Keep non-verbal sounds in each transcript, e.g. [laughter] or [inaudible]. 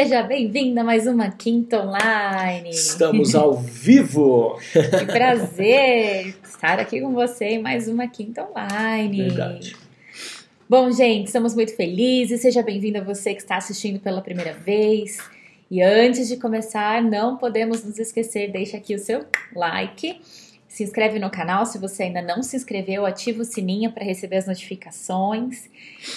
seja bem-vinda a mais uma Quinta Online. Estamos ao vivo! que prazer estar aqui com você em mais uma Quinta Online. Verdade. Bom, gente, estamos muito felizes. Seja bem-vindo a você que está assistindo pela primeira vez. E antes de começar, não podemos nos esquecer, deixa aqui o seu like se inscreve no canal se você ainda não se inscreveu, ativa o sininho para receber as notificações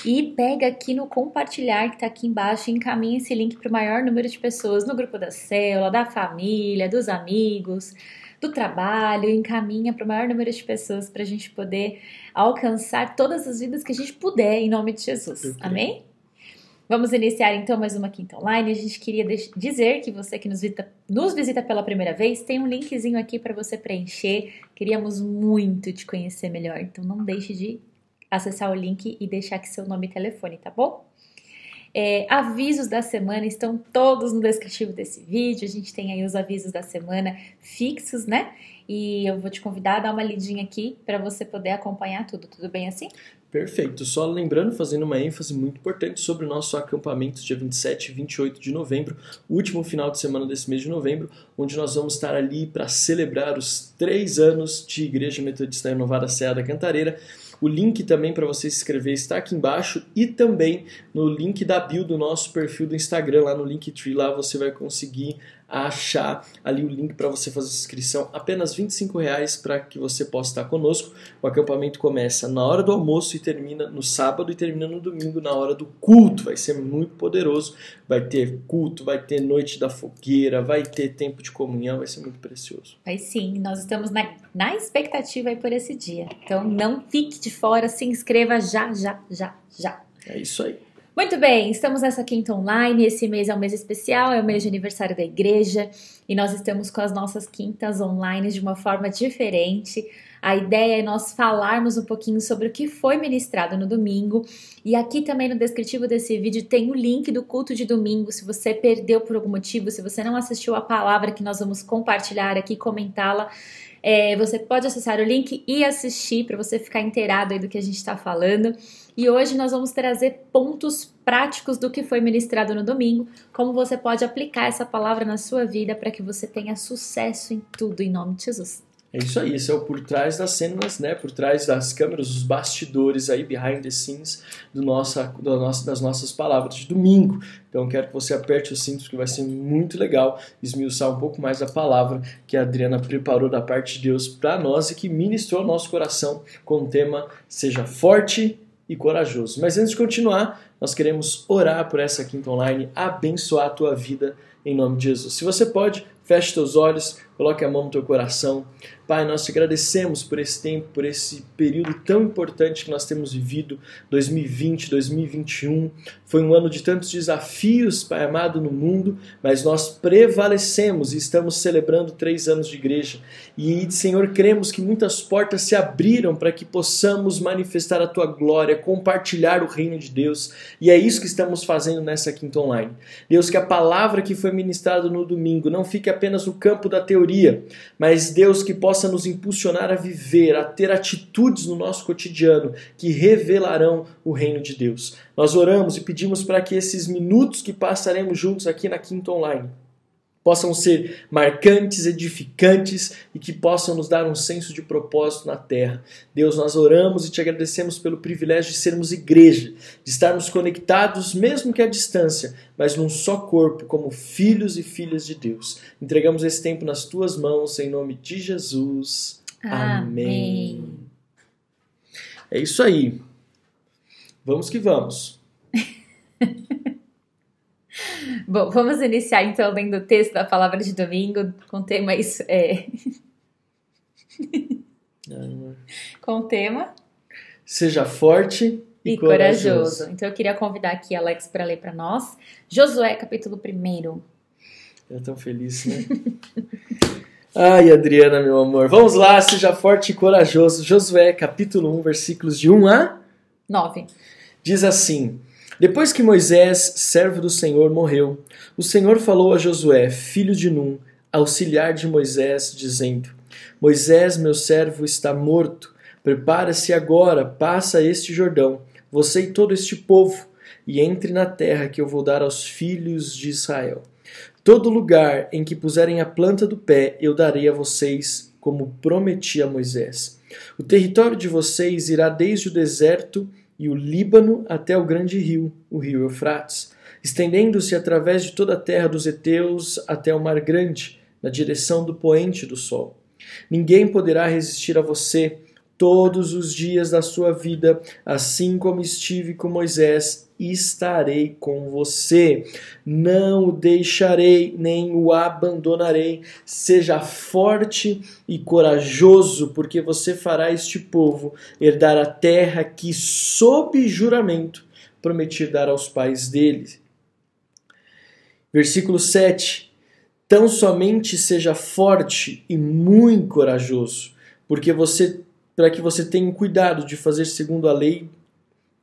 e pega aqui no compartilhar que está aqui embaixo e encaminha esse link para o maior número de pessoas no grupo da célula, da família, dos amigos, do trabalho, encaminha para o maior número de pessoas para a gente poder alcançar todas as vidas que a gente puder em nome de Jesus. Amém? Vamos iniciar então mais uma quinta online. A gente queria dizer que você que nos visita, nos visita pela primeira vez tem um linkzinho aqui para você preencher. Queríamos muito te conhecer melhor, então não deixe de acessar o link e deixar aqui seu nome e telefone, tá bom? É, avisos da semana estão todos no descritivo desse vídeo. A gente tem aí os avisos da semana fixos, né? E eu vou te convidar a dar uma lidinha aqui para você poder acompanhar tudo. Tudo bem assim? Perfeito. Só lembrando, fazendo uma ênfase muito importante sobre o nosso acampamento dia 27 e 28 de novembro, último final de semana desse mês de novembro, onde nós vamos estar ali para celebrar os três anos de Igreja Metodista Renovada Serra da Cantareira. O link também para você se inscrever está aqui embaixo e também no link da bio do nosso perfil do Instagram, lá no Linktree, lá você vai conseguir achar ali o link para você fazer inscrição, apenas 25 reais para que você possa estar conosco. O acampamento começa na hora do almoço e termina no sábado e termina no domingo na hora do culto. Vai ser muito poderoso. Vai ter culto, vai ter noite da fogueira, vai ter tempo de comunhão, vai ser muito precioso. Vai sim, nós estamos na, na expectativa por esse dia. Então não fique de fora, se inscreva já, já, já, já. É isso aí. Muito bem, estamos nessa quinta online. Esse mês é um mês especial, é o mês de aniversário da igreja e nós estamos com as nossas quintas online de uma forma diferente. A ideia é nós falarmos um pouquinho sobre o que foi ministrado no domingo. E aqui também no descritivo desse vídeo tem o link do culto de domingo. Se você perdeu por algum motivo, se você não assistiu a palavra que nós vamos compartilhar aqui, comentá-la, é, você pode acessar o link e assistir para você ficar inteirado do que a gente está falando. E hoje nós vamos trazer pontos práticos do que foi ministrado no domingo, como você pode aplicar essa palavra na sua vida para que você tenha sucesso em tudo, em nome de Jesus. É isso aí, esse é o por trás das cenas, né? Por trás das câmeras, os bastidores aí, behind the scenes do nossa, do nosso, das nossas palavras de domingo. Então quero que você aperte os cintos, que vai ser muito legal esmiuçar um pouco mais a palavra que a Adriana preparou da parte de Deus para nós e que ministrou nosso coração com o tema Seja Forte e Corajoso. Mas antes de continuar, nós queremos orar por essa quinta online, abençoar a tua vida em nome de Jesus. Se você pode, feche teus olhos, coloque a mão no teu coração. Pai, nós te agradecemos por esse tempo, por esse período tão importante que nós temos vivido, 2020, 2021. Foi um ano de tantos desafios, Pai amado, no mundo, mas nós prevalecemos e estamos celebrando três anos de igreja. E, Senhor, cremos que muitas portas se abriram para que possamos manifestar a tua glória, compartilhar o reino de Deus. E é isso que estamos fazendo nessa quinta online. Deus, que a palavra que foi ministrada no domingo não fique apenas no campo da teoria, mas Deus, que possa nos impulsionar a viver, a ter atitudes no nosso cotidiano que revelarão o reino de Deus. Nós oramos e pedimos para que esses minutos que passaremos juntos aqui na Quinta Online possam ser marcantes, edificantes e que possam nos dar um senso de propósito na terra. Deus, nós oramos e te agradecemos pelo privilégio de sermos igreja, de estarmos conectados, mesmo que à distância, mas num só corpo, como filhos e filhas de Deus. Entregamos esse tempo nas tuas mãos, em nome de Jesus. Amém. Amém. É isso aí. Vamos que vamos. [laughs] Bom, vamos iniciar então lendo o texto da palavra de domingo com o tema isso é [laughs] com o tema Seja forte e, e corajoso. corajoso. Então eu queria convidar aqui Alex para ler para nós Josué capítulo 1. Eu tão feliz, né? [laughs] Ai, Adriana, meu amor. Vamos lá, seja forte e corajoso. Josué, capítulo 1, versículos de 1 a 9. Diz assim: depois que Moisés, servo do Senhor, morreu, o Senhor falou a Josué, filho de Num, auxiliar de Moisés, dizendo: Moisés, meu servo, está morto. Prepara-se agora, passa este Jordão, você e todo este povo, e entre na terra que eu vou dar aos filhos de Israel. Todo lugar em que puserem a planta do pé, eu darei a vocês, como prometi a Moisés. O território de vocês irá desde o deserto e o Líbano até o grande rio, o rio Eufrates, estendendo-se através de toda a terra dos heteus até o mar grande, na direção do poente do sol. Ninguém poderá resistir a você todos os dias da sua vida, assim como estive com Moisés estarei com você. Não o deixarei, nem o abandonarei. Seja forte e corajoso, porque você fará este povo herdar a terra que, sob juramento, prometi dar aos pais dele. Versículo 7. Tão somente seja forte e muito corajoso, porque você para que você tenha cuidado de fazer segundo a lei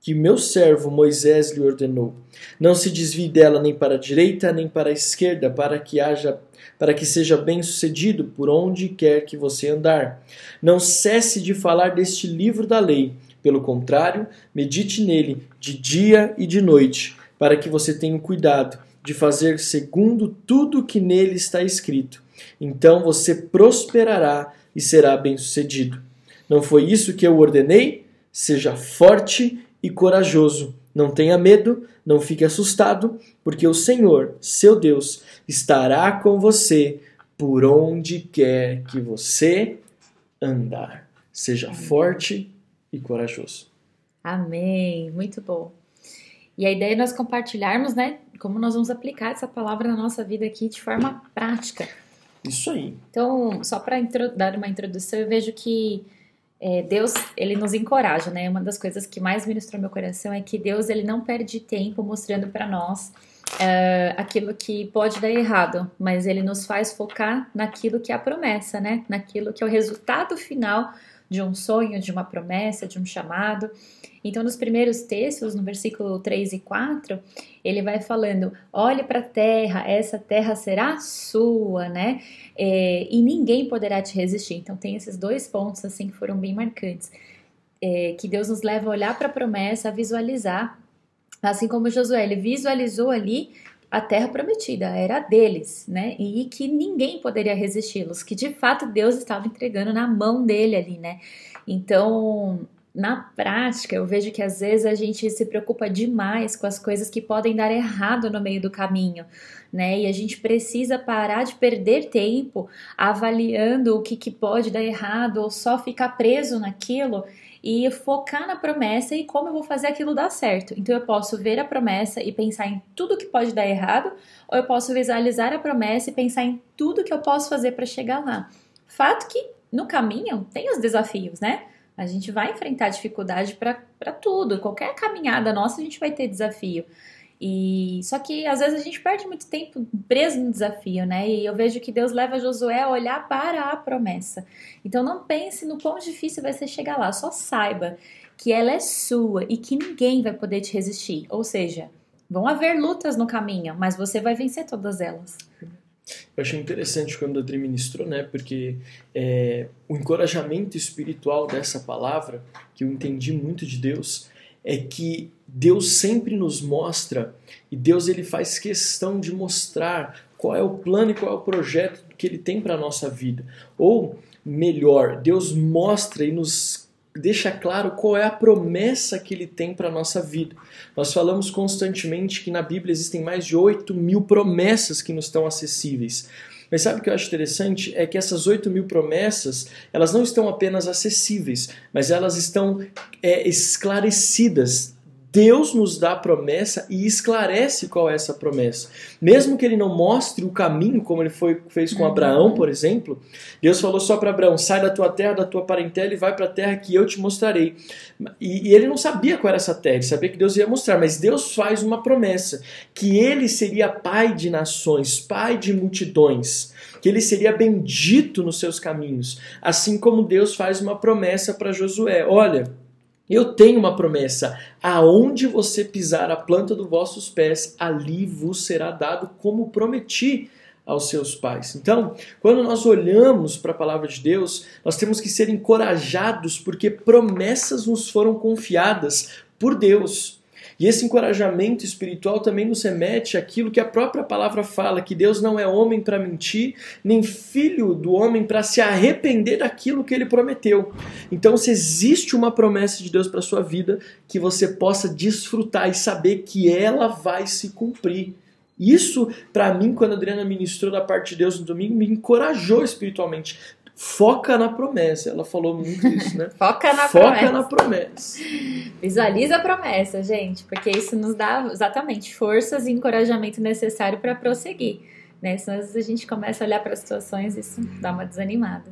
que meu servo Moisés lhe ordenou. Não se desvie dela nem para a direita nem para a esquerda, para que haja para que seja bem-sucedido por onde quer que você andar. Não cesse de falar deste livro da lei. Pelo contrário, medite nele de dia e de noite, para que você tenha cuidado de fazer segundo tudo que nele está escrito. Então você prosperará e será bem-sucedido. Não foi isso que eu ordenei? Seja forte e corajoso. Não tenha medo, não fique assustado, porque o Senhor, seu Deus, estará com você por onde quer que você andar. Seja Amém. forte e corajoso. Amém. Muito bom. E a ideia é nós compartilharmos, né, como nós vamos aplicar essa palavra na nossa vida aqui de forma prática. Isso aí. Então, só para dar uma introdução, eu vejo que é, Deus, ele nos encoraja, né? Uma das coisas que mais ministrou meu coração é que Deus, ele não perde tempo mostrando para nós é, aquilo que pode dar errado, mas ele nos faz focar naquilo que é a promessa, né? Naquilo que é o resultado final de um sonho, de uma promessa, de um chamado. Então, nos primeiros textos, no versículo 3 e 4, ele vai falando: olhe para a terra, essa terra será sua, né? É, e ninguém poderá te resistir. Então, tem esses dois pontos assim que foram bem marcantes. É, que Deus nos leva a olhar para a promessa, a visualizar, assim como Josué, ele visualizou ali a terra prometida, era deles, né? E que ninguém poderia resisti-los, que de fato Deus estava entregando na mão dele ali, né? Então, na prática, eu vejo que às vezes a gente se preocupa demais com as coisas que podem dar errado no meio do caminho, né? E a gente precisa parar de perder tempo avaliando o que, que pode dar errado ou só ficar preso naquilo e focar na promessa e como eu vou fazer aquilo dar certo. Então eu posso ver a promessa e pensar em tudo que pode dar errado, ou eu posso visualizar a promessa e pensar em tudo que eu posso fazer para chegar lá. Fato que no caminho tem os desafios, né? A gente vai enfrentar dificuldade para tudo, qualquer caminhada nossa a gente vai ter desafio. E só que às vezes a gente perde muito tempo preso no desafio, né? E eu vejo que Deus leva Josué a olhar para a promessa. Então não pense no quão difícil vai ser chegar lá, só saiba que ela é sua e que ninguém vai poder te resistir. Ou seja, vão haver lutas no caminho, mas você vai vencer todas elas. Eu achei interessante quando o Adri ministrou, né? Porque é, o encorajamento espiritual dessa palavra, que eu entendi muito de Deus, é que Deus sempre nos mostra e Deus ele faz questão de mostrar qual é o plano e qual é o projeto que ele tem para a nossa vida. Ou melhor, Deus mostra e nos deixa claro qual é a promessa que ele tem para a nossa vida. Nós falamos constantemente que na Bíblia existem mais de 8 mil promessas que nos estão acessíveis. Mas sabe o que eu acho interessante? É que essas 8 mil promessas, elas não estão apenas acessíveis, mas elas estão é, esclarecidas Deus nos dá a promessa e esclarece qual é essa promessa. Mesmo que ele não mostre o caminho, como ele foi, fez com uhum. Abraão, por exemplo, Deus falou só para Abraão: sai da tua terra, da tua parentela e vai para a terra que eu te mostrarei. E, e, ele não sabia qual era essa terra, ele sabia que Deus ia mostrar, mas Deus faz uma promessa: que ele seria pai de nações, pai de multidões que ele seria bendito nos seus caminhos, assim como Deus faz uma promessa para Josué: olha, eu tenho uma promessa: aonde você pisar a planta dos vossos pés, ali vos será dado, como prometi aos seus pais. Então, quando nós olhamos para a palavra de Deus, nós temos que ser encorajados porque promessas nos foram confiadas por Deus. E esse encorajamento espiritual também nos remete àquilo que a própria palavra fala, que Deus não é homem para mentir, nem filho do homem para se arrepender daquilo que ele prometeu. Então, se existe uma promessa de Deus para sua vida, que você possa desfrutar e saber que ela vai se cumprir. Isso, para mim, quando a Adriana ministrou da parte de Deus no domingo, me encorajou espiritualmente. Foca na promessa. Ela falou muito isso, né? [laughs] Foca na Foca promessa. na promessa. Visualiza a promessa, gente, porque isso nos dá exatamente forças e encorajamento necessário para prosseguir. Né? Senão, às vezes, a gente começa a olhar para as situações e isso dá uma desanimada.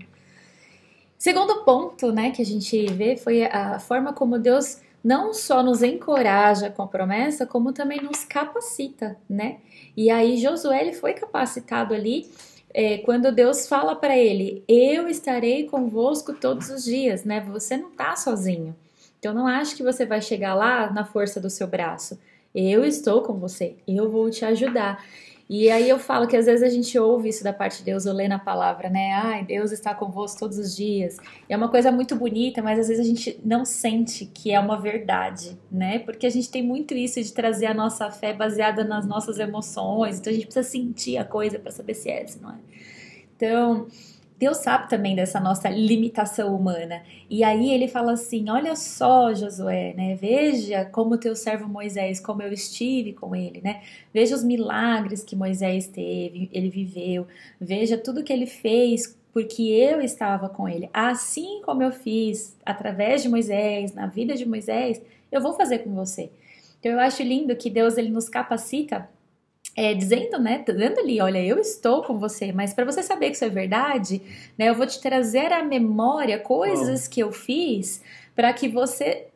Segundo ponto né, que a gente vê foi a forma como Deus não só nos encoraja com a promessa, como também nos capacita, né? E aí Josué ele foi capacitado ali é, quando Deus fala para ele: Eu estarei convosco todos os dias, né? Você não tá sozinho. Então não acho que você vai chegar lá na força do seu braço. Eu estou com você, eu vou te ajudar. E aí eu falo que às vezes a gente ouve isso da parte de Deus, ou lê na palavra, né? Ai, Deus está convosco todos os dias. E é uma coisa muito bonita, mas às vezes a gente não sente que é uma verdade, né? Porque a gente tem muito isso de trazer a nossa fé baseada nas nossas emoções. Então a gente precisa sentir a coisa para saber se é, se não é. Então, Deus sabe também dessa nossa limitação humana. E aí ele fala assim: Olha só, Josué, né? Veja como teu servo Moisés, como eu estive com ele, né? Veja os milagres que Moisés teve, ele viveu. Veja tudo que ele fez porque eu estava com ele. Assim como eu fiz através de Moisés, na vida de Moisés, eu vou fazer com você. Então eu acho lindo que Deus ele nos capacita é, dizendo, né, dizendo ali, olha, eu estou com você, mas para você saber que isso é verdade, né, eu vou te trazer à memória coisas oh. que eu fiz para que você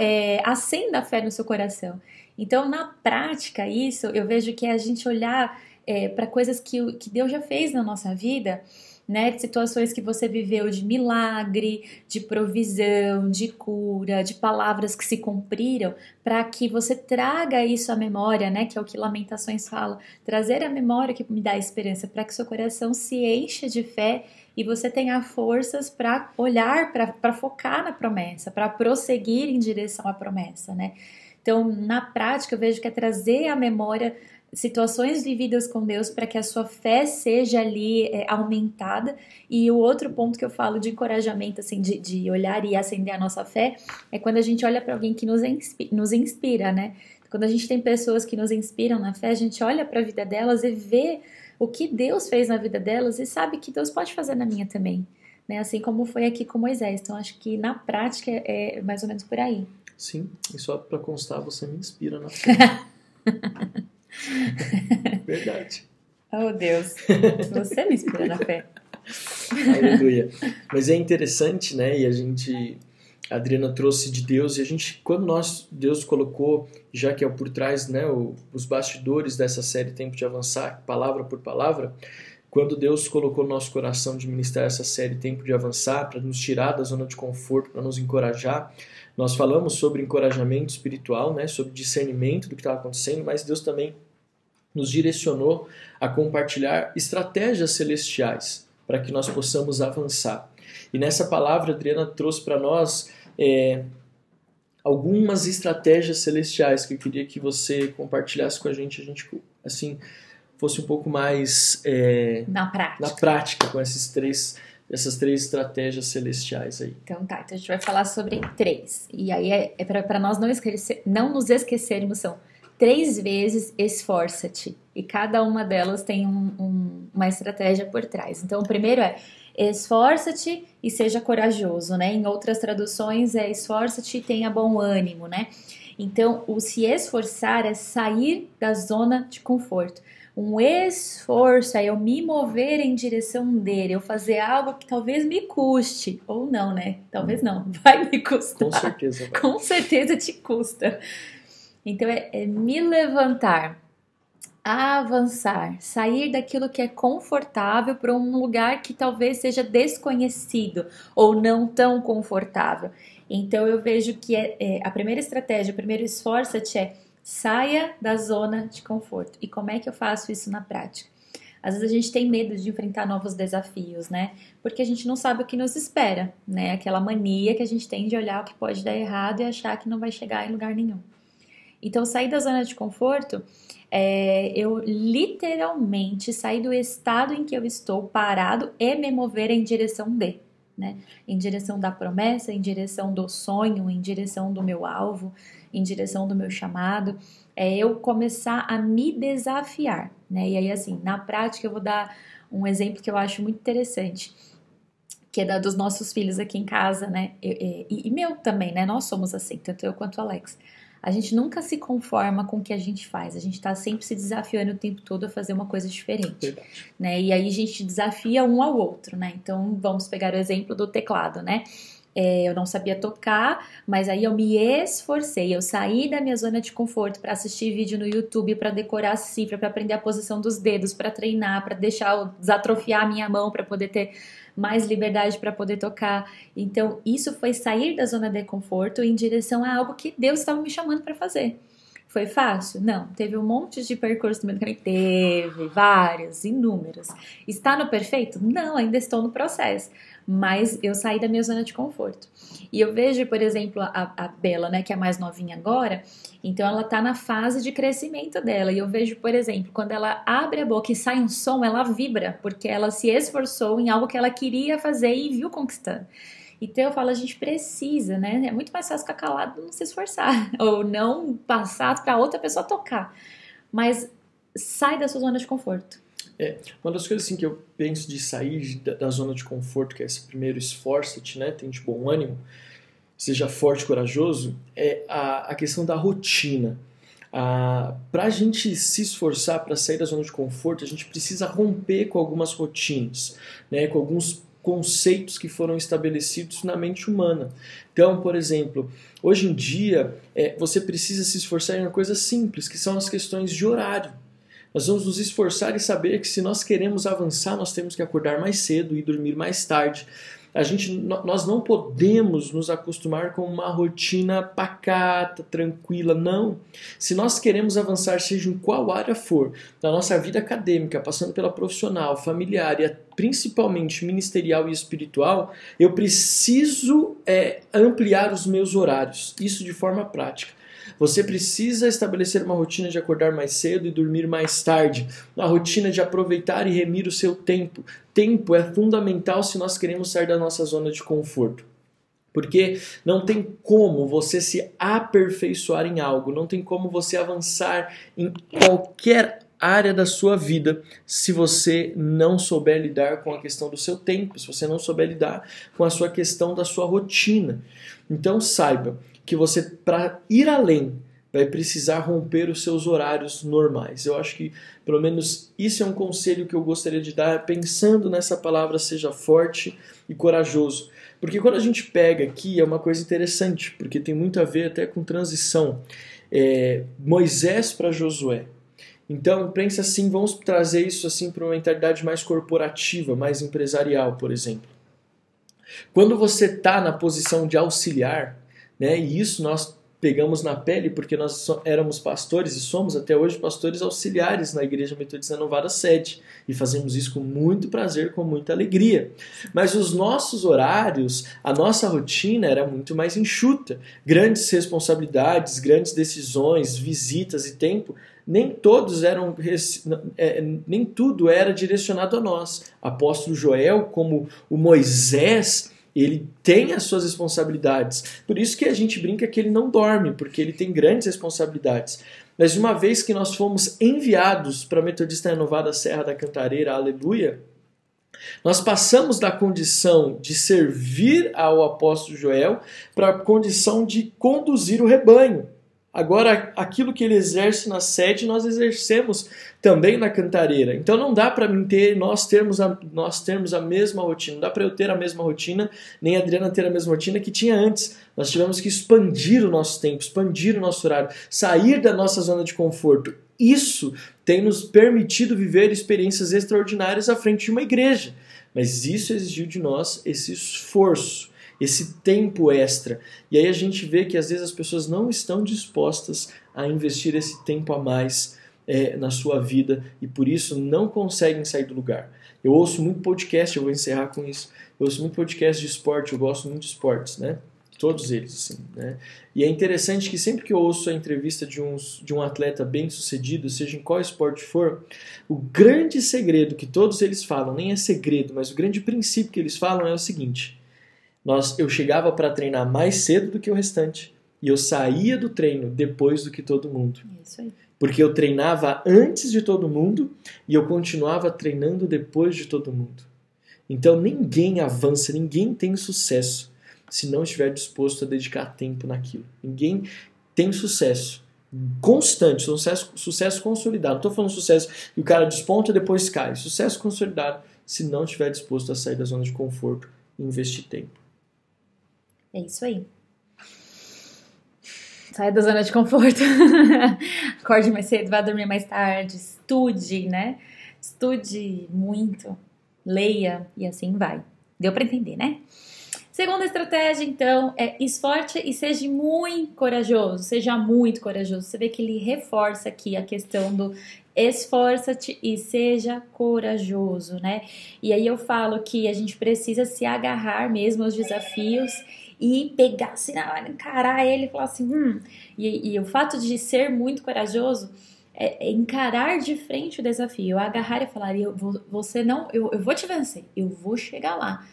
é, acenda a fé no seu coração. Então, na prática, isso eu vejo que é a gente olhar é, para coisas que, que Deus já fez na nossa vida né? De situações que você viveu de milagre, de provisão, de cura, de palavras que se cumpriram, para que você traga isso à memória, né? Que é o que Lamentações fala, trazer a memória que me dá esperança, para que seu coração se encha de fé e você tenha forças para olhar, para focar na promessa, para prosseguir em direção à promessa, né? Então, na prática, eu vejo que é trazer à memória situações vividas com Deus para que a sua fé seja ali é, aumentada. E o outro ponto que eu falo de encorajamento, assim, de, de olhar e acender a nossa fé, é quando a gente olha para alguém que nos inspira, nos inspira, né? Quando a gente tem pessoas que nos inspiram na fé, a gente olha para a vida delas e vê o que Deus fez na vida delas e sabe que Deus pode fazer na minha também. Né? Assim como foi aqui com Moisés. Então, acho que na prática é mais ou menos por aí. Sim, e só para constar, você me inspira na fé. [laughs] Verdade. Oh, Deus. Você me inspira na fé. Aleluia. Mas é interessante, né? E a gente. A Adriana trouxe de Deus e a gente, quando nós, Deus colocou, já que é por trás, né, o, os bastidores dessa série Tempo de Avançar, palavra por palavra, quando Deus colocou no nosso coração de ministrar essa série Tempo de Avançar, para nos tirar da zona de conforto, para nos encorajar, nós falamos sobre encorajamento espiritual, né, sobre discernimento do que estava acontecendo, mas Deus também nos direcionou a compartilhar estratégias celestiais para que nós possamos avançar. E nessa palavra, a Adriana trouxe para nós é, algumas estratégias celestiais que eu queria que você compartilhasse com a gente, a gente assim fosse um pouco mais é, na prática, na prática com esses três essas três estratégias celestiais aí. Então tá, então a gente vai falar sobre três. E aí é, é para nós não, esquecer, não nos esquecermos, são três vezes esforça-te. E cada uma delas tem um, um, uma estratégia por trás. Então, o primeiro é esforça-te e seja corajoso, né? Em outras traduções é esforça-te e tenha bom ânimo, né? Então, o se esforçar é sair da zona de conforto. Um esforço é eu me mover em direção dele, eu fazer algo que talvez me custe, ou não, né? Talvez não, [laughs] vai me custar. Com certeza. Vai. Com certeza te custa. Então é, é me levantar, avançar, sair daquilo que é confortável para um lugar que talvez seja desconhecido ou não tão confortável. Então eu vejo que é, é a primeira estratégia, o primeiro esforço é saia da zona de conforto. E como é que eu faço isso na prática? Às vezes a gente tem medo de enfrentar novos desafios, né? Porque a gente não sabe o que nos espera, né? Aquela mania que a gente tem de olhar o que pode dar errado e achar que não vai chegar em lugar nenhum. Então, sair da zona de conforto é eu literalmente sair do estado em que eu estou parado e me mover em direção de. Né? Em direção da promessa, em direção do sonho, em direção do meu alvo, em direção do meu chamado. É eu começar a me desafiar, né? E aí, assim, na prática, eu vou dar um exemplo que eu acho muito interessante que é da dos nossos filhos aqui em casa, né? E, e, e, meu também, né? Nós somos assim, tanto eu quanto o Alex. A gente nunca se conforma com o que a gente faz. A gente está sempre se desafiando o tempo todo a fazer uma coisa diferente, né? E aí a gente desafia um ao outro, né? Então vamos pegar o exemplo do teclado, né? É, eu não sabia tocar, mas aí eu me esforcei, eu saí da minha zona de conforto para assistir vídeo no YouTube, para decorar a cifra, para aprender a posição dos dedos, para treinar, para deixar desatrofiar a minha mão para poder ter mais liberdade para poder tocar. Então, isso foi sair da zona de conforto em direção a algo que Deus estava me chamando para fazer. Foi fácil? Não. Teve um monte de percurso no do caminho? Teve, vários, inúmeros. Está no perfeito? Não, ainda estou no processo mas eu saí da minha zona de conforto. E eu vejo, por exemplo, a, a Bela, né, que é mais novinha agora, então ela tá na fase de crescimento dela. E eu vejo, por exemplo, quando ela abre a boca e sai um som, ela vibra, porque ela se esforçou em algo que ela queria fazer e viu conquistando. Então eu falo, a gente precisa, né? É muito mais fácil ficar calado não se esforçar, [laughs] ou não passar para outra pessoa tocar. Mas sai da sua zona de conforto. É, uma das coisas assim que eu penso de sair da, da zona de conforto, que é esse primeiro esforço-te, né, tente bom ânimo, seja forte corajoso, é a, a questão da rotina. Para a gente se esforçar para sair da zona de conforto, a gente precisa romper com algumas rotinas, né, com alguns conceitos que foram estabelecidos na mente humana. Então, por exemplo, hoje em dia é, você precisa se esforçar em uma coisa simples, que são as questões de horário. Nós vamos nos esforçar e saber que se nós queremos avançar, nós temos que acordar mais cedo e dormir mais tarde. A gente, nós não podemos nos acostumar com uma rotina pacata, tranquila, não. Se nós queremos avançar, seja em qual área for, na nossa vida acadêmica, passando pela profissional, familiar e principalmente ministerial e espiritual, eu preciso é, ampliar os meus horários, isso de forma prática. Você precisa estabelecer uma rotina de acordar mais cedo e dormir mais tarde, uma rotina de aproveitar e remir o seu tempo. Tempo é fundamental se nós queremos sair da nossa zona de conforto. Porque não tem como você se aperfeiçoar em algo, não tem como você avançar em qualquer área da sua vida se você não souber lidar com a questão do seu tempo, se você não souber lidar com a sua questão da sua rotina. Então saiba que você, para ir além, vai precisar romper os seus horários normais. Eu acho que, pelo menos, isso é um conselho que eu gostaria de dar, pensando nessa palavra, seja forte e corajoso. Porque quando a gente pega aqui, é uma coisa interessante, porque tem muito a ver até com transição. É, Moisés para Josué. Então, pense assim, vamos trazer isso assim para uma mentalidade mais corporativa, mais empresarial, por exemplo. Quando você está na posição de auxiliar, né? E isso nós pegamos na pele porque nós éramos pastores e somos até hoje pastores auxiliares na Igreja Metodista Novada Sede e fazemos isso com muito prazer, com muita alegria. Mas os nossos horários, a nossa rotina era muito mais enxuta. Grandes responsabilidades, grandes decisões, visitas e tempo, nem todos eram é, nem tudo era direcionado a nós. Apóstolo Joel, como o Moisés, ele tem as suas responsabilidades. Por isso que a gente brinca que ele não dorme, porque ele tem grandes responsabilidades. Mas uma vez que nós fomos enviados para a Metodista Renovada Serra da Cantareira, aleluia, nós passamos da condição de servir ao apóstolo Joel para a condição de conduzir o rebanho. Agora, aquilo que ele exerce na sede, nós exercemos também na cantareira. Então não dá para mim ter, nós termos a, nós termos a mesma rotina, não dá para eu ter a mesma rotina, nem a Adriana ter a mesma rotina que tinha antes. Nós tivemos que expandir o nosso tempo, expandir o nosso horário, sair da nossa zona de conforto. Isso tem nos permitido viver experiências extraordinárias à frente de uma igreja. Mas isso exigiu de nós esse esforço esse tempo extra. E aí a gente vê que às vezes as pessoas não estão dispostas a investir esse tempo a mais é, na sua vida e por isso não conseguem sair do lugar. Eu ouço muito podcast, eu vou encerrar com isso. Eu ouço muito podcast de esporte, eu gosto muito de esportes, né? Todos eles, assim, né? E é interessante que sempre que eu ouço a entrevista de, uns, de um atleta bem sucedido, seja em qual esporte for, o grande segredo que todos eles falam, nem é segredo, mas o grande princípio que eles falam é o seguinte: nós, eu chegava para treinar mais cedo do que o restante e eu saía do treino depois do que todo mundo. Isso aí. Porque eu treinava antes de todo mundo e eu continuava treinando depois de todo mundo. Então ninguém avança, ninguém tem sucesso se não estiver disposto a dedicar tempo naquilo. Ninguém tem sucesso constante, sucesso, sucesso consolidado. Não estou falando sucesso que o cara desponta e depois cai. Sucesso consolidado se não estiver disposto a sair da zona de conforto e investir tempo. É isso aí. Saia da zona de conforto. [laughs] Acorde mais cedo, vá dormir mais tarde, estude, né? Estude muito, leia e assim vai. Deu para entender, né? Segunda estratégia, então, é esforce e seja muito corajoso. Seja muito corajoso. Você vê que ele reforça aqui a questão do esforça-te e seja corajoso, né? E aí eu falo que a gente precisa se agarrar mesmo aos desafios e pegar assim encarar ele e falar assim, hum. E, e o fato de ser muito corajoso é, é encarar de frente o desafio, agarrar e falar, eu você não, eu, eu vou te vencer, eu vou chegar lá.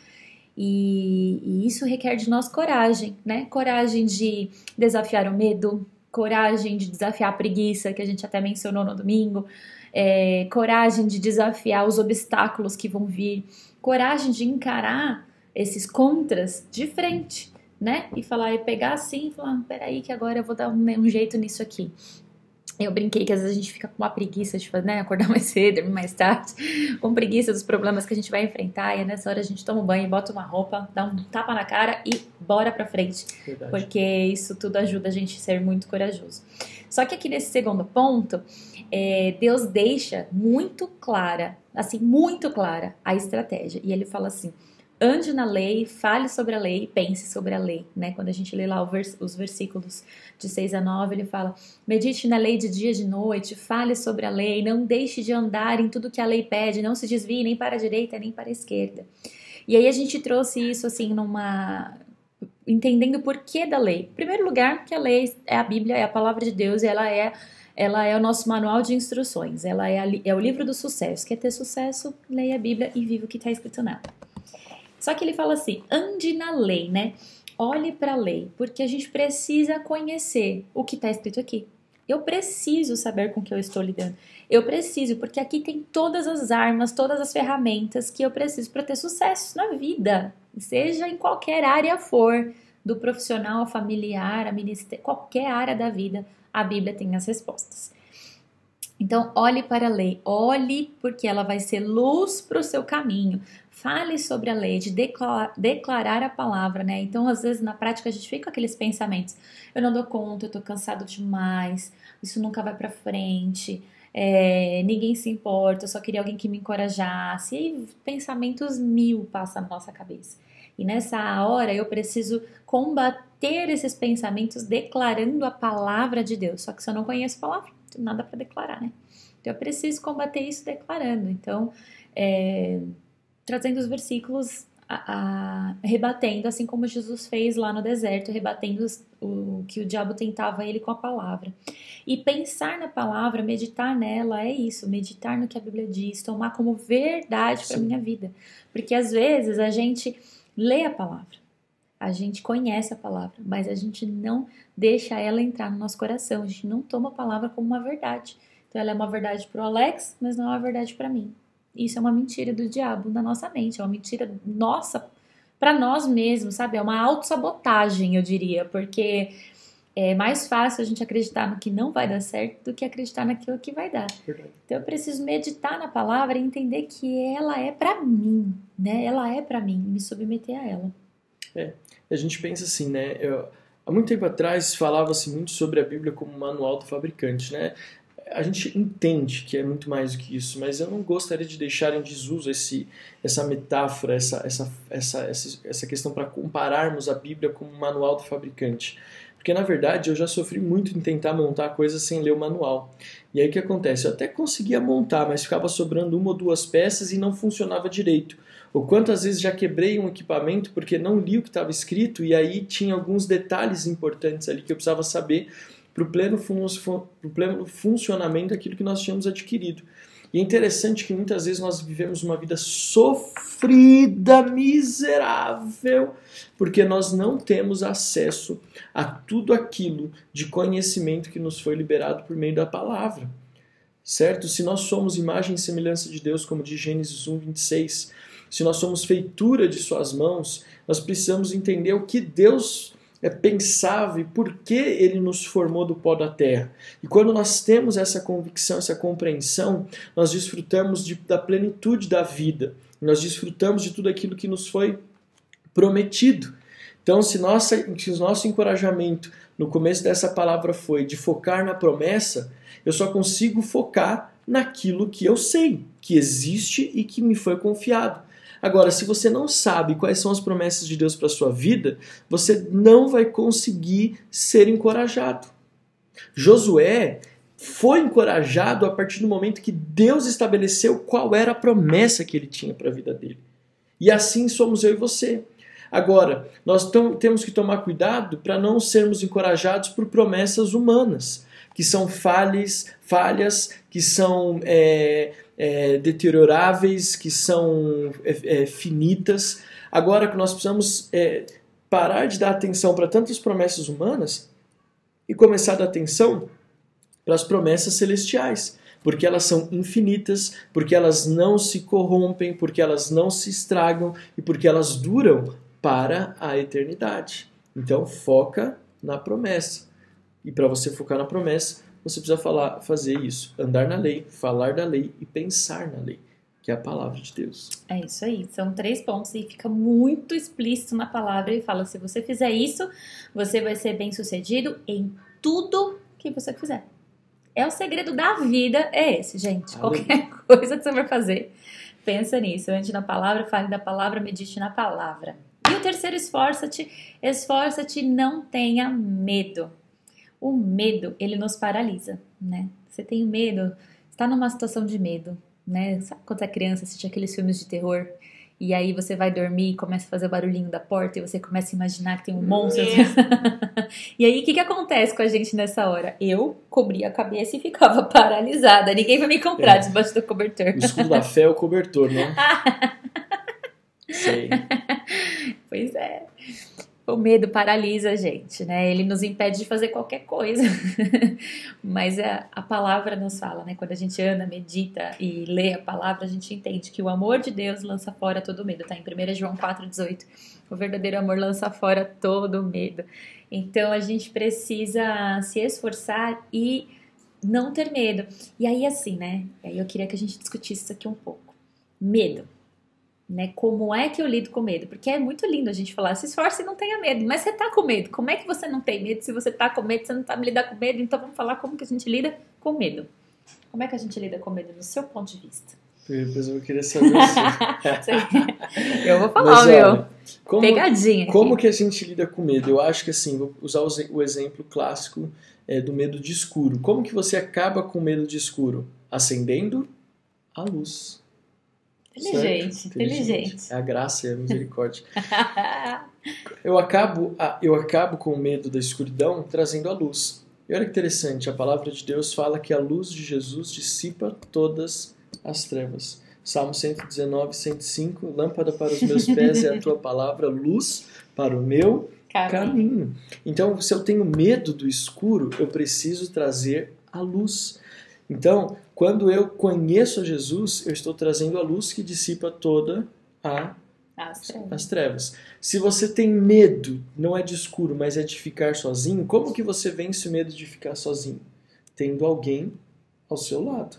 E, e, isso requer de nós coragem, né? Coragem de desafiar o medo, coragem de desafiar a preguiça, que a gente até mencionou no domingo, é, coragem de desafiar os obstáculos que vão vir, coragem de encarar esses contras de frente, né? E falar, e pegar assim e falar, peraí, que agora eu vou dar um, um jeito nisso aqui. Eu brinquei que às vezes a gente fica com uma preguiça de fazer, né, acordar [laughs] mais cedo, dormir mais tarde, com preguiça dos problemas que a gente vai enfrentar, e nessa hora a gente toma um banho, bota uma roupa, dá um tapa na cara e bora pra frente. Verdade. Porque isso tudo ajuda a gente a ser muito corajoso. Só que aqui nesse segundo ponto, é, Deus deixa muito clara, assim, muito clara a estratégia. E ele fala assim: ande na lei, fale sobre a lei pense sobre a lei, né? Quando a gente lê lá os versículos de 6 a 9, ele fala: medite na lei de dia e de noite, fale sobre a lei, não deixe de andar em tudo que a lei pede, não se desvie nem para a direita nem para a esquerda. E aí a gente trouxe isso assim numa entendendo o porquê da lei. Em primeiro lugar, que a lei é a Bíblia, é a palavra de Deus e ela é ela é o nosso manual de instruções, ela é, a, é o livro do sucesso. Quer ter sucesso? Leia a Bíblia e viva o que está escrito nela. Só que ele fala assim: ande na lei, né? Olhe para a lei, porque a gente precisa conhecer o que está escrito aqui. Eu preciso saber com que eu estou lidando. Eu preciso, porque aqui tem todas as armas, todas as ferramentas que eu preciso para ter sucesso na vida, seja em qualquer área for, do profissional, familiar, ministério, qualquer área da vida, a Bíblia tem as respostas. Então, olhe para a lei, olhe porque ela vai ser luz para o seu caminho. Fale sobre a lei, de declarar, a palavra, né? Então, às vezes, na prática, a gente fica com aqueles pensamentos: eu não dou conta, eu tô cansado demais, isso nunca vai para frente, é, ninguém se importa, eu só queria alguém que me encorajasse. E aí, pensamentos mil passam na nossa cabeça. E nessa hora, eu preciso combater esses pensamentos declarando a palavra de Deus. Só que se eu não conheço a palavra, não tenho nada para declarar, né? Então, eu preciso combater isso declarando. Então, é trazendo os versículos a, a, rebatendo, assim como Jesus fez lá no deserto, rebatendo os, o que o diabo tentava ele com a palavra. E pensar na palavra, meditar nela, é isso, meditar no que a Bíblia diz, tomar como verdade para minha vida. Porque às vezes a gente lê a palavra, a gente conhece a palavra, mas a gente não deixa ela entrar no nosso coração, a gente não toma a palavra como uma verdade. Então ela é uma verdade para o Alex, mas não é uma verdade para mim. Isso é uma mentira do diabo na nossa mente, é uma mentira nossa para nós mesmos, sabe? É uma autossabotagem, eu diria, porque é mais fácil a gente acreditar no que não vai dar certo do que acreditar naquilo que vai dar. Verdade. Então eu preciso meditar na palavra e entender que ela é para mim, né? Ela é para mim, me submeter a ela. É, a gente pensa assim, né? Eu, há muito tempo atrás falava-se muito sobre a Bíblia como manual do fabricante, né? A gente entende que é muito mais do que isso, mas eu não gostaria de deixar em desuso esse, essa metáfora, essa, essa, essa, essa, questão para compararmos a Bíblia com um manual do fabricante. Porque na verdade eu já sofri muito em tentar montar coisas sem ler o manual. E aí o que acontece? Eu até conseguia montar, mas ficava sobrando uma ou duas peças e não funcionava direito. Ou quantas vezes já quebrei um equipamento porque não li o que estava escrito e aí tinha alguns detalhes importantes ali que eu precisava saber para o pleno, fun pleno funcionamento daquilo que nós tínhamos adquirido. E é interessante que muitas vezes nós vivemos uma vida sofrida, miserável, porque nós não temos acesso a tudo aquilo de conhecimento que nos foi liberado por meio da palavra. Certo? Se nós somos imagem e semelhança de Deus, como diz Gênesis 1, 26, se nós somos feitura de Suas mãos, nós precisamos entender o que Deus é, pensava e por que ele nos formou do pó da terra. E quando nós temos essa convicção, essa compreensão, nós desfrutamos de, da plenitude da vida, nós desfrutamos de tudo aquilo que nos foi prometido. Então, se, nossa, se o nosso encorajamento no começo dessa palavra foi de focar na promessa, eu só consigo focar naquilo que eu sei, que existe e que me foi confiado. Agora, se você não sabe quais são as promessas de Deus para sua vida, você não vai conseguir ser encorajado. Josué foi encorajado a partir do momento que Deus estabeleceu qual era a promessa que ele tinha para a vida dele. E assim somos eu e você. Agora, nós temos que tomar cuidado para não sermos encorajados por promessas humanas, que são falhas, falhas que são é, é, deterioráveis, que são é, é, finitas. Agora que nós precisamos é, parar de dar atenção para tantas promessas humanas e começar a dar atenção para as promessas celestiais, porque elas são infinitas, porque elas não se corrompem, porque elas não se estragam e porque elas duram para a eternidade. Então foca na promessa. E para você focar na promessa, você precisa falar, fazer isso, andar na lei, falar da lei e pensar na lei, que é a palavra de Deus. É isso aí, são três pontos e fica muito explícito na palavra e fala: se você fizer isso, você vai ser bem sucedido em tudo que você fizer. É o segredo da vida, é esse, gente. Aleluia. Qualquer [laughs] coisa que você vai fazer, pensa nisso. Ande na palavra, fale da palavra, medite na palavra. E o terceiro, esforça-te. Esforça-te, não tenha medo o medo, ele nos paralisa, né? Você tem medo, está numa situação de medo, né? Sabe quando você é criança, assiste aqueles filmes de terror e aí você vai dormir e começa a fazer o barulhinho da porta e você começa a imaginar que tem um monstro. É. [laughs] e aí, o que, que acontece com a gente nessa hora? Eu cobria a cabeça e ficava [laughs] paralisada. Ninguém vai me comprar é. debaixo do cobertor. O escudo da fé é o cobertor, né? [laughs] Sei. Pois é. O medo paralisa a gente, né? Ele nos impede de fazer qualquer coisa. [laughs] Mas a, a palavra nos fala, né? Quando a gente anda, medita e lê a palavra, a gente entende que o amor de Deus lança fora todo medo, tá? Em 1 João 4,18. O verdadeiro amor lança fora todo medo. Então a gente precisa se esforçar e não ter medo. E aí, assim, né? E aí eu queria que a gente discutisse isso aqui um pouco. Medo né? Como é que eu lido com medo? Porque é muito lindo a gente falar, se esforce e não tenha medo, mas você tá com medo. Como é que você não tem medo? Se você tá com medo, você não sabe lidar com medo, então vamos falar como que a gente lida com medo. Como é que a gente lida com medo no seu ponto de vista? Depois eu queria saber assim. [laughs] eu vou falar, meu. Como, Pegadinha. Aqui. Como que a gente lida com medo? Eu acho que assim, vou usar o exemplo clássico é, do medo de escuro. Como que você acaba com o medo de escuro? Acendendo a luz. Inteligente, inteligente. É a graça e a misericórdia. [laughs] eu, acabo, eu acabo com o medo da escuridão trazendo a luz. E olha que interessante, a palavra de Deus fala que a luz de Jesus dissipa todas as trevas. Salmo 119, 105, lâmpada para os meus pés é a tua palavra, luz para o meu caminho. caminho. Então, se eu tenho medo do escuro, eu preciso trazer a luz. Então, quando eu conheço a Jesus, eu estou trazendo a luz que dissipa toda a as trevas. as trevas. Se você tem medo, não é de escuro, mas é de ficar sozinho, como que você vence o medo de ficar sozinho? Tendo alguém ao seu lado.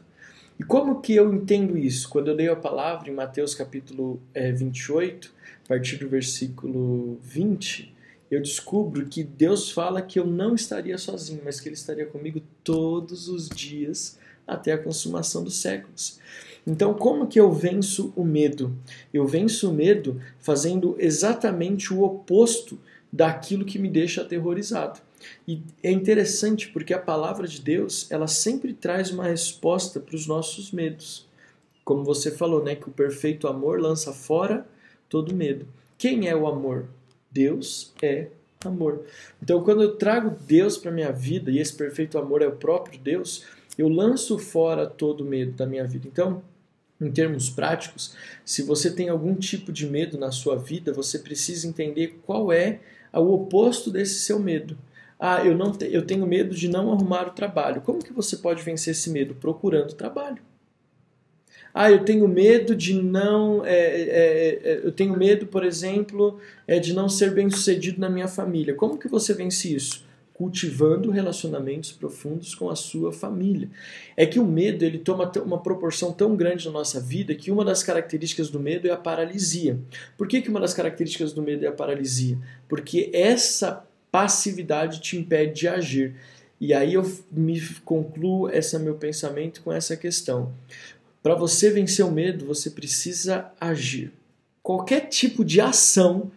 E como que eu entendo isso? Quando eu leio a palavra em Mateus capítulo é, 28, a partir do versículo 20, eu descubro que Deus fala que eu não estaria sozinho, mas que Ele estaria comigo todos os dias até a consumação dos séculos. Então, como que eu venço o medo? Eu venço o medo fazendo exatamente o oposto daquilo que me deixa aterrorizado. E é interessante porque a palavra de Deus, ela sempre traz uma resposta para os nossos medos. Como você falou, né, que o perfeito amor lança fora todo medo. Quem é o amor? Deus é amor. Então, quando eu trago Deus para minha vida e esse perfeito amor é o próprio Deus, eu lanço fora todo medo da minha vida. Então, em termos práticos, se você tem algum tipo de medo na sua vida, você precisa entender qual é o oposto desse seu medo. Ah, eu não te, eu tenho medo de não arrumar o trabalho. Como que você pode vencer esse medo? Procurando trabalho. Ah, eu tenho medo de não. É, é, é, eu tenho medo, por exemplo, é, de não ser bem sucedido na minha família. Como que você vence isso? Cultivando relacionamentos profundos com a sua família. É que o medo ele toma uma proporção tão grande na nossa vida que uma das características do medo é a paralisia. Por que, que uma das características do medo é a paralisia? Porque essa passividade te impede de agir. E aí eu me concluo esse meu pensamento com essa questão. Para você vencer o medo, você precisa agir. Qualquer tipo de ação,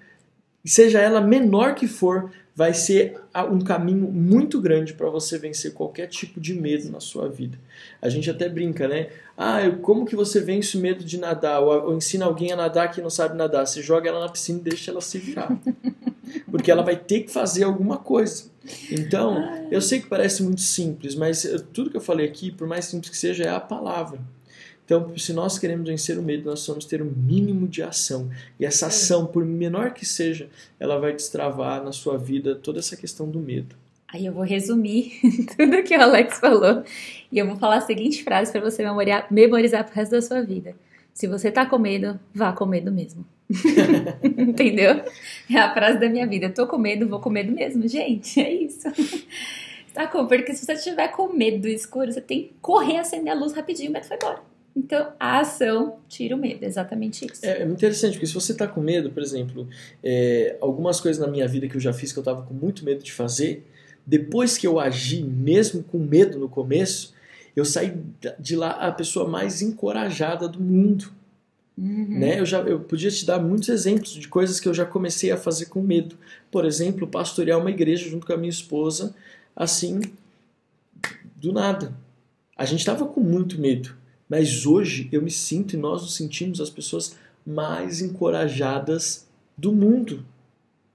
seja ela menor que for, vai ser um caminho muito grande para você vencer qualquer tipo de medo na sua vida. A gente até brinca, né? Ah, como que você vence o medo de nadar? Ou, ou ensina alguém a nadar que não sabe nadar. Você joga ela na piscina e deixa ela se virar. [laughs] Porque ela vai ter que fazer alguma coisa. Então, eu sei que parece muito simples, mas tudo que eu falei aqui, por mais simples que seja, é a palavra. Então, se nós queremos vencer o medo, nós vamos ter um mínimo de ação. E essa ação, por menor que seja, ela vai destravar na sua vida toda essa questão do medo. Aí eu vou resumir [laughs] tudo que o Alex falou e eu vou falar a seguinte frase para você memorizar, memorizar pro resto da sua vida. Se você tá com medo, vá com medo mesmo. [laughs] Entendeu? É a frase da minha vida. Eu tô com medo, vou com medo mesmo, gente. É isso. [laughs] Tá com? Porque se você tiver com medo do escuro, você tem que correr, acender a luz rapidinho, o medo foi embora. Então, a ação tira o medo, exatamente isso. É, é muito interessante, porque se você está com medo, por exemplo, é, algumas coisas na minha vida que eu já fiz que eu estava com muito medo de fazer, depois que eu agi, mesmo com medo no começo, eu saí de lá a pessoa mais encorajada do mundo. Uhum. Né? Eu, já, eu podia te dar muitos exemplos de coisas que eu já comecei a fazer com medo. Por exemplo, pastorear uma igreja junto com a minha esposa, assim, do nada. A gente estava com muito medo. Mas hoje eu me sinto e nós nos sentimos as pessoas mais encorajadas do mundo.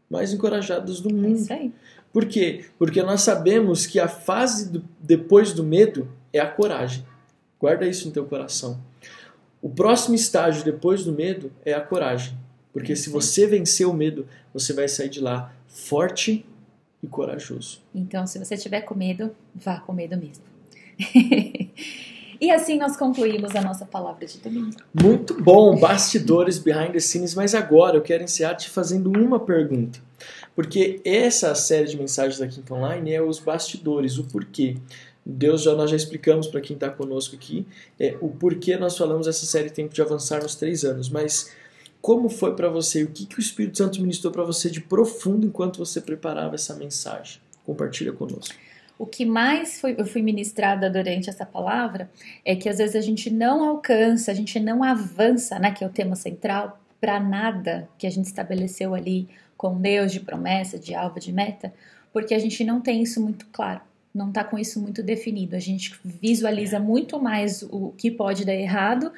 Mais encorajadas do mundo. isso aí. Por quê? Porque nós sabemos que a fase do, depois do medo é a coragem. Guarda isso no teu coração. O próximo estágio depois do medo é a coragem. Porque se você vencer o medo, você vai sair de lá forte e corajoso. Então, se você tiver com medo, vá com medo mesmo. [laughs] E assim nós concluímos a nossa palavra de domingo. Muito bom, bastidores behind the scenes, mas agora eu quero encerrar te fazendo uma pergunta. Porque essa série de mensagens da Quinta Online é os bastidores, o porquê. Deus já nós já explicamos para quem está conosco aqui é, o porquê nós falamos essa série Tempo de Avançar nos três anos, mas como foi para você? O que, que o Espírito Santo ministrou para você de profundo enquanto você preparava essa mensagem? Compartilha conosco. O que mais foi, eu fui ministrada durante essa palavra é que às vezes a gente não alcança, a gente não avança, né, que é o tema central, para nada que a gente estabeleceu ali com Deus de promessa, de alvo, de meta, porque a gente não tem isso muito claro, não está com isso muito definido. A gente visualiza muito mais o que pode dar errado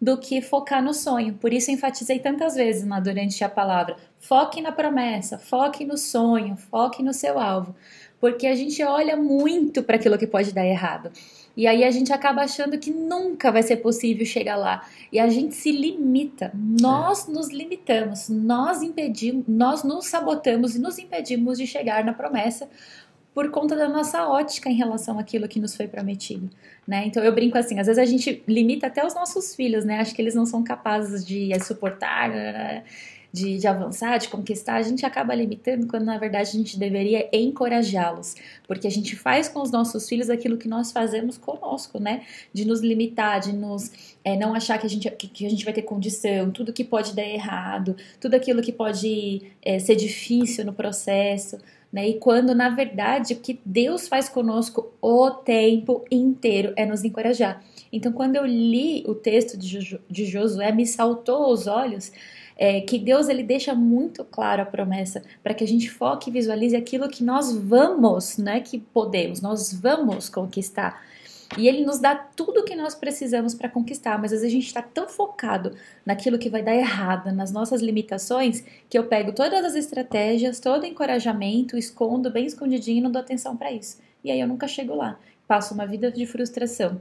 do que focar no sonho. Por isso enfatizei tantas vezes na, durante a palavra: foque na promessa, foque no sonho, foque no seu alvo porque a gente olha muito para aquilo que pode dar errado. E aí a gente acaba achando que nunca vai ser possível chegar lá. E a gente se limita. Nós é. nos limitamos, nós impedimos, nós nos sabotamos e nos impedimos de chegar na promessa por conta da nossa ótica em relação àquilo que nos foi prometido, né? Então eu brinco assim, às vezes a gente limita até os nossos filhos, né? Acho que eles não são capazes de suportar, né? De, de avançar, de conquistar, a gente acaba limitando quando na verdade a gente deveria encorajá-los, porque a gente faz com os nossos filhos aquilo que nós fazemos conosco, né? De nos limitar, de nos é, não achar que a, gente, que, que, a gente vai ter condição, tudo que pode dar errado, tudo aquilo que pode é, ser difícil no processo. Né? E quando, na verdade, o que Deus faz conosco o tempo inteiro é nos encorajar. Então, quando eu li o texto de, jo de Josué, me saltou aos olhos é, que Deus ele deixa muito claro a promessa para que a gente foque e visualize aquilo que nós vamos, não é que podemos, nós vamos conquistar. E ele nos dá tudo o que nós precisamos para conquistar, mas às vezes a gente está tão focado naquilo que vai dar errado, nas nossas limitações, que eu pego todas as estratégias, todo o encorajamento, escondo bem escondidinho e não dou atenção para isso. E aí eu nunca chego lá. Passo uma vida de frustração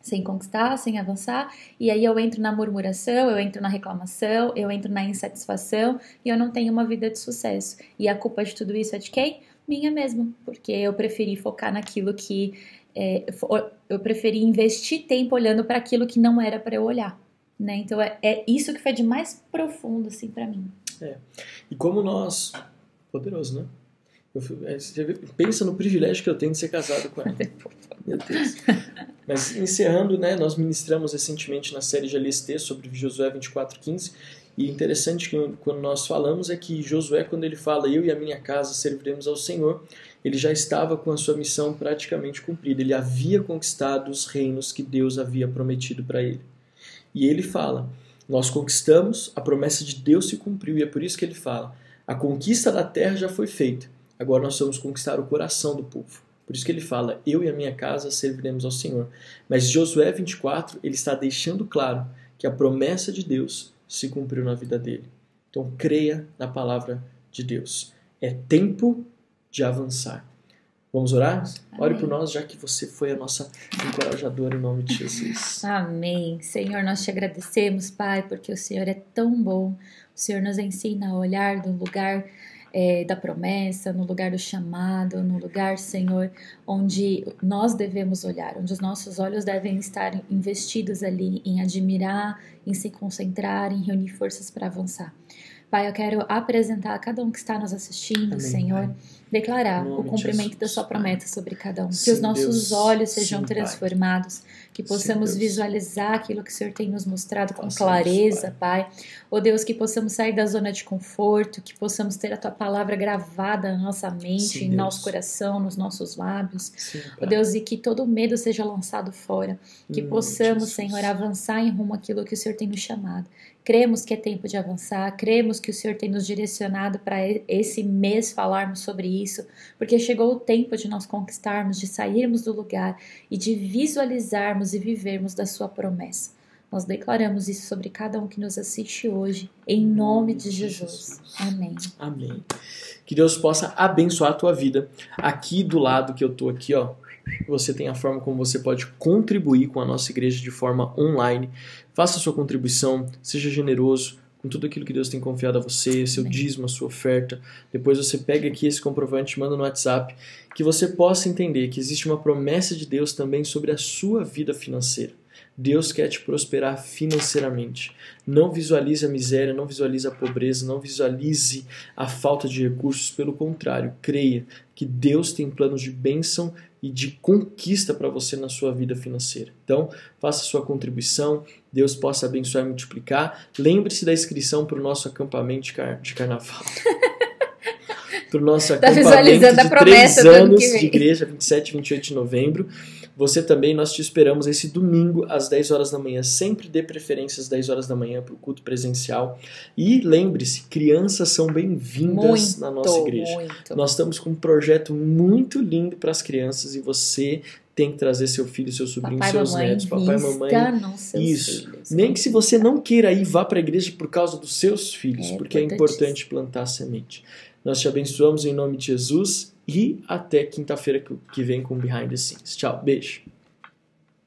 sem conquistar, sem avançar, e aí eu entro na murmuração, eu entro na reclamação, eu entro na insatisfação e eu não tenho uma vida de sucesso. E a culpa de tudo isso é de quem? Minha mesmo, porque eu preferi focar naquilo que é, eu preferi investir tempo olhando para aquilo que não era para eu olhar, né? Então é, é, isso que foi de mais profundo assim para mim. É. E como nós, poderoso, né? Eu, é, pensa no privilégio que eu tenho de ser casado com ela. [laughs] Meu Deus. Mas encerrando, né, nós ministramos recentemente na série de LST sobre Josué 24:15 e interessante que quando nós falamos é que Josué, quando ele fala eu e a minha casa serviremos ao Senhor, ele já estava com a sua missão praticamente cumprida. Ele havia conquistado os reinos que Deus havia prometido para ele. E ele fala: Nós conquistamos, a promessa de Deus se cumpriu, e é por isso que ele fala: A conquista da terra já foi feita, agora nós vamos conquistar o coração do povo. Por isso que ele fala: Eu e a minha casa serviremos ao Senhor. Mas Josué 24, ele está deixando claro que a promessa de Deus se cumpriu na vida dele. Então creia na palavra de Deus. É tempo de avançar. Vamos orar? Amém. Ore por nós, já que você foi a nossa encorajadora em nome de Jesus. Amém. Senhor, nós te agradecemos, Pai, porque o Senhor é tão bom. O Senhor nos ensina a olhar do lugar é, da promessa, no lugar do chamado, no lugar, Senhor, onde nós devemos olhar, onde os nossos olhos devem estar investidos ali em admirar, em se concentrar, em reunir forças para avançar. Pai, eu quero apresentar a cada um que está nos assistindo, Amém, Senhor. Pai declarar o cumprimento da sua promessa sobre cada um. Sim, que os nossos Deus, olhos sejam sim, transformados, pai. Que possamos sim, visualizar aquilo que o Senhor tem nos mostrado com clareza, pai. pai. Oh Deus, que possamos sair da zona de conforto, que possamos ter a tua palavra gravada na nossa mente, em Deus. nosso coração, nos nossos lábios. oh Deus, e que todo medo seja lançado fora, que hum, possamos, Jesus. Senhor, avançar em rumo àquilo que o Senhor tem nos chamado. Cremos que é tempo de avançar, cremos que o Senhor tem nos direcionado para esse mês falarmos sobre isso, porque chegou o tempo de nós conquistarmos, de sairmos do lugar e de visualizarmos e vivermos da Sua promessa. Nós declaramos isso sobre cada um que nos assiste hoje, em nome de Jesus. Amém. Amém. Que Deus possa abençoar a tua vida. Aqui do lado que eu tô aqui, ó, você tem a forma como você pode contribuir com a nossa igreja de forma online. Faça sua contribuição, seja generoso com tudo aquilo que Deus tem confiado a você, seu dízimo, a sua oferta. Depois você pega aqui esse comprovante, manda no WhatsApp, que você possa entender que existe uma promessa de Deus também sobre a sua vida financeira. Deus quer te prosperar financeiramente. Não visualize a miséria, não visualize a pobreza, não visualize a falta de recursos. Pelo contrário, creia que Deus tem planos de bênção e de conquista para você na sua vida financeira. Então, faça sua contribuição, Deus possa abençoar e multiplicar. Lembre-se da inscrição para o nosso acampamento de, car de carnaval. [laughs] para o nosso tá acampamento de três anos de igreja, 27 e 28 de novembro. Você também, nós te esperamos esse domingo às 10 horas da manhã. Sempre dê preferência às 10 horas da manhã para o culto presencial. E lembre-se, crianças são bem-vindas na nossa igreja. Muito. Nós estamos com um projeto muito lindo para as crianças e você tem que trazer seu filho, seu sobrinho, papai, seus mamãe, netos, papai e mamãe. Isso. Filhos, Nem que se você não queira ir, vá para a igreja por causa dos seus filhos, é porque é importante plantar semente. Nós te abençoamos em nome de Jesus e até quinta-feira que vem com Behind the Scenes. Tchau, beijo.